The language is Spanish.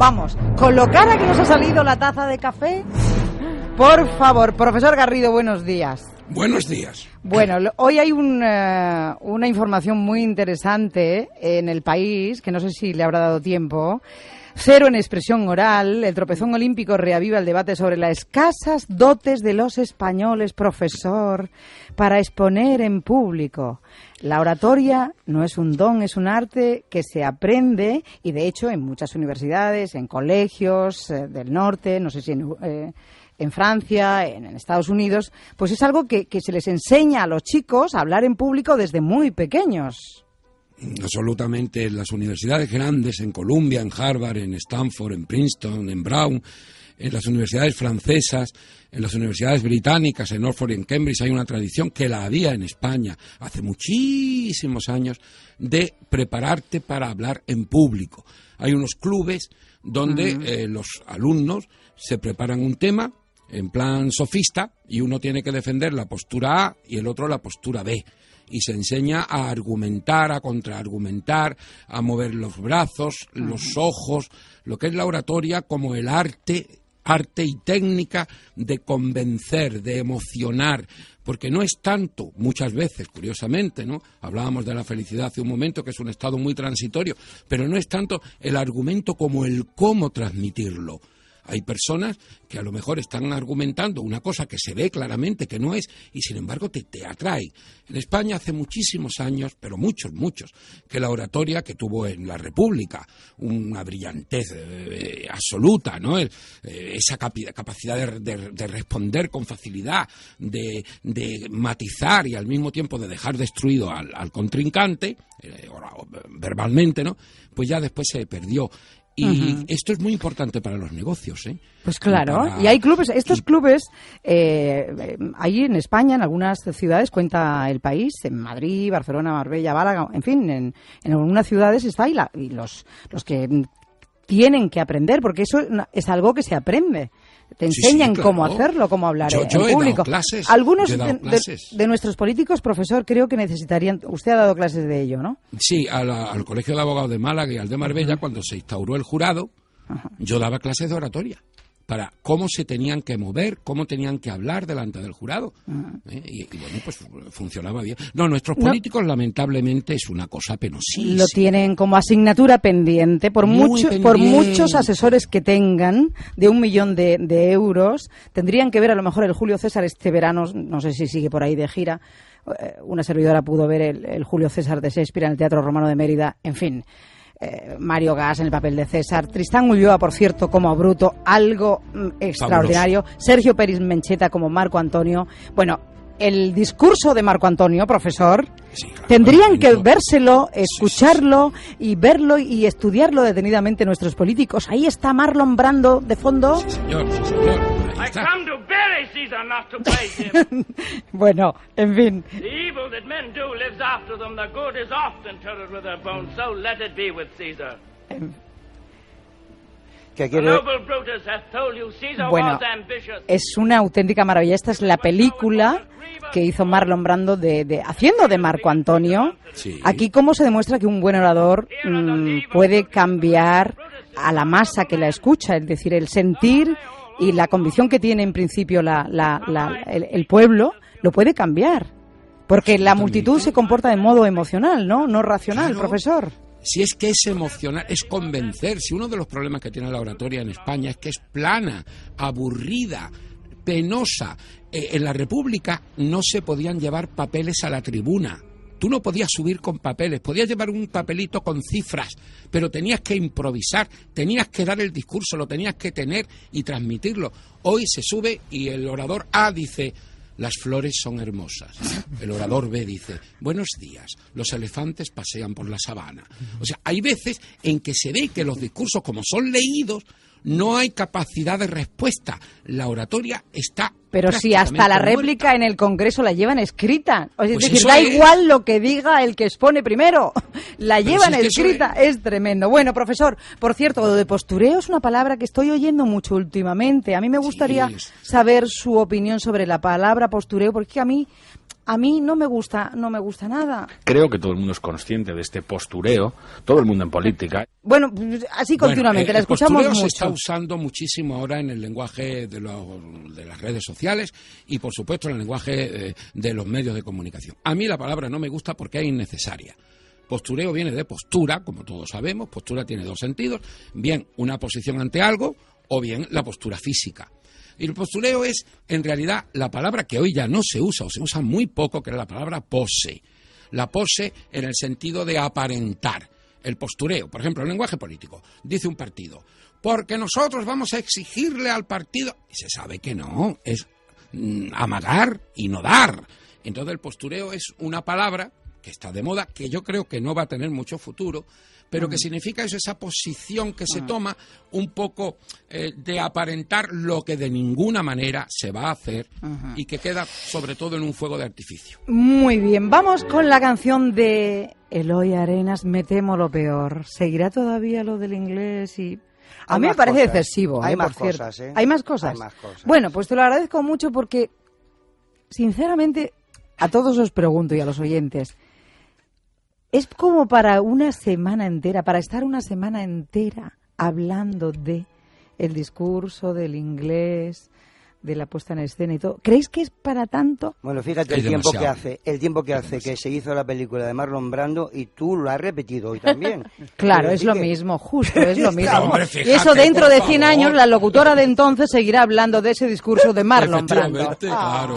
Vamos, con lo cara que nos ha salido la taza de café. Por favor, profesor Garrido, buenos días. Buenos días. Bueno, hoy hay una información muy interesante en el país, que no sé si le habrá dado tiempo. Cero en expresión oral, el tropezón olímpico reaviva el debate sobre las escasas dotes de los españoles, profesor, para exponer en público. La oratoria no es un don, es un arte que se aprende y, de hecho, en muchas universidades, en colegios eh, del norte, no sé si en, eh, en Francia, en, Estados Unidos, pues es algo que, se les enseña a los chicos a hablar en público desde muy pequeños. Absolutamente. En las universidades grandes, en Columbia, en Harvard, en Stanford, en Princeton, en Brown, en las universidades francesas, en las universidades británicas, en Oxford y en Cambridge, hay una tradición que la había en España hace muchísimos años de prepararte para hablar en público. Hay unos clubes donde eh, los alumnos se preparan un tema en plan sofista y uno tiene que defender la postura A y el otro la postura B. Y se enseña a argumentar, a contraargumentar, a mover los brazos, los ojos, lo que es la oratoria como el arte arte y técnica de convencer, de emocionar, porque no es tanto, muchas veces, curiosamente, ¿no? Hablábamos de la felicidad hace un momento, que es un estado muy transitorio, pero no es tanto el argumento como el cómo transmitirlo. Hay personas que a lo mejor están argumentando una cosa que se ve claramente que no es y sin embargo te, te atrae. En España hace muchísimos años, pero muchos, muchos, que la oratoria que tuvo en la República, una brillantez eh, absoluta, ¿no? Eh, esa capacidad de, responder con facilidad, de, matizar y al mismo tiempo de dejar destruido al, contrincante, eh, verbalmente, ¿no? Pues ya después se perdió. Y esto es muy importante para los negocios, ¿eh? Pues claro, y hay clubes, estos clubes, eh, ahí en España, en algunas ciudades, cuenta el país, en Madrid, Barcelona, Marbella, Málaga, en fin, en, algunas ciudades está y, y los, los que tienen que aprender, porque eso es algo que se aprende te enseñan cómo hacerlo, cómo hablar en público. Algunos de, nuestros políticos, profesor, creo que necesitarían. Usted ha dado clases de ello, ¿no? Sí, al Colegio de Abogados de Málaga y al de Marbella, cuando se instauró el jurado, yo daba clases de oratoria para cómo se tenían que mover, cómo tenían que hablar delante del jurado. ¿Eh? Y, bueno, pues funcionaba bien. No, nuestros políticos lamentablemente es una cosa penosísima. Lo tienen como asignatura pendiente por, muchos por muchos asesores que tengan de un millón de, euros. Tendrían que ver a lo mejor el Julio César este verano, no sé si sigue por ahí de gira. Eh, una servidora pudo ver el, el Julio César de Shakespeare en el Teatro Romano de Mérida. En fin. Eh, Mario Gas en el papel de César, Tristán Ulloa, por cierto, como Bruto, algo mm, extraordinario, Sergio Peris Mencheta como Marco Antonio. Bueno, el discurso de Marco Antonio, profesor, tendrían que vérselo, escucharlo y verlo y estudiarlo detenidamente nuestros políticos. Ahí está Marlon Brando de fondo. señor, señor. bueno, en fin. Bueno, es una auténtica maravilla. Esta es la película que hizo Marlon Brando de, haciendo de Marco Antonio. Aquí cómo se demuestra que un buen orador mm, puede cambiar a la masa que la escucha, es decir, el sentir y la convicción que tiene en principio la, el, pueblo lo puede cambiar. Porque la multitud se comporta de modo emocional, ¿no? No racional, profesor. Si es que es emocional, es convencer. Si uno de los problemas que tiene la oratoria en España es que es plana, aburrida, penosa. Eh, en la República no se podían llevar papeles a la tribuna Tú no podías subir con papeles, podías llevar un papelito con cifras, pero tenías que improvisar, tenías que dar el discurso, lo tenías que tener y transmitirlo. Hoy se sube y el orador A dice, las flores son hermosas. El orador B dice, buenos días, los elefantes pasean por la sabana. O sea, hay veces en que se ve que los discursos, como son leídos, no hay capacidad de respuesta. La oratoria está. Pero si hasta la réplica en el Congreso la llevan escrita. O es pues decir, da igual lo que diga el que expone primero. La llevan escrita. Es... tremendo. Bueno, profesor, por cierto, lo de postureo es una palabra que estoy oyendo mucho últimamente. A mí me gustaría saber su opinión sobre la palabra postureo, porque a mí a mí no me gusta, no me gusta nada. Creo que todo el mundo es consciente de este postureo, todo el mundo en política. Bueno, así continuamente, la escuchamos el mucho. se está usando muchísimo ahora en el lenguaje de, de, las redes sociales y, por supuesto, en el lenguaje eh, de los medios de comunicación. A mí la palabra no me gusta porque es innecesaria. Postureo viene de postura, como todos sabemos. Postura tiene dos sentidos. Bien, una posición ante algo o bien la postura física. Y el postureo es, en realidad, la palabra que hoy ya no se usa, o se usa muy poco, que es la palabra pose. La pose en el sentido de aparentar. El postureo, por ejemplo, el lenguaje político. Dice un partido, porque nosotros vamos a exigirle al partido. Y se sabe que no, es mm, amagar y no dar. Entonces el postureo es una palabra que está de moda, que yo creo que no va a tener mucho futuro, pero que significa eso, esa posición que se toma un poco eh, de aparentar lo que de ninguna manera se va a hacer y que queda sobre todo en un fuego de artificio. Muy bien, vamos con la canción de Eloy Arenas, Me temo lo peor. ¿Seguirá todavía lo del inglés y a mí me parece excesivo. Hay, ¿eh? más cosas, ¿eh? ¿Hay más cosas. Hay más cosas. Bueno, pues te lo agradezco mucho porque, sinceramente, a todos os pregunto y a los oyentes, es como para una semana entera, para estar una semana entera hablando de el discurso, del inglés, de la puesta en escena y todo. ¿Creéis que es para tanto? Bueno, fíjate el tiempo que hace, el tiempo que hace que se hizo la película de Marlon Brando y tú lo has repetido hoy también. claro, es lo mismo, justo, es lo mismo. y eso dentro de 100 años la locutora de entonces seguirá hablando de ese discurso de Marlon Brando. Claro.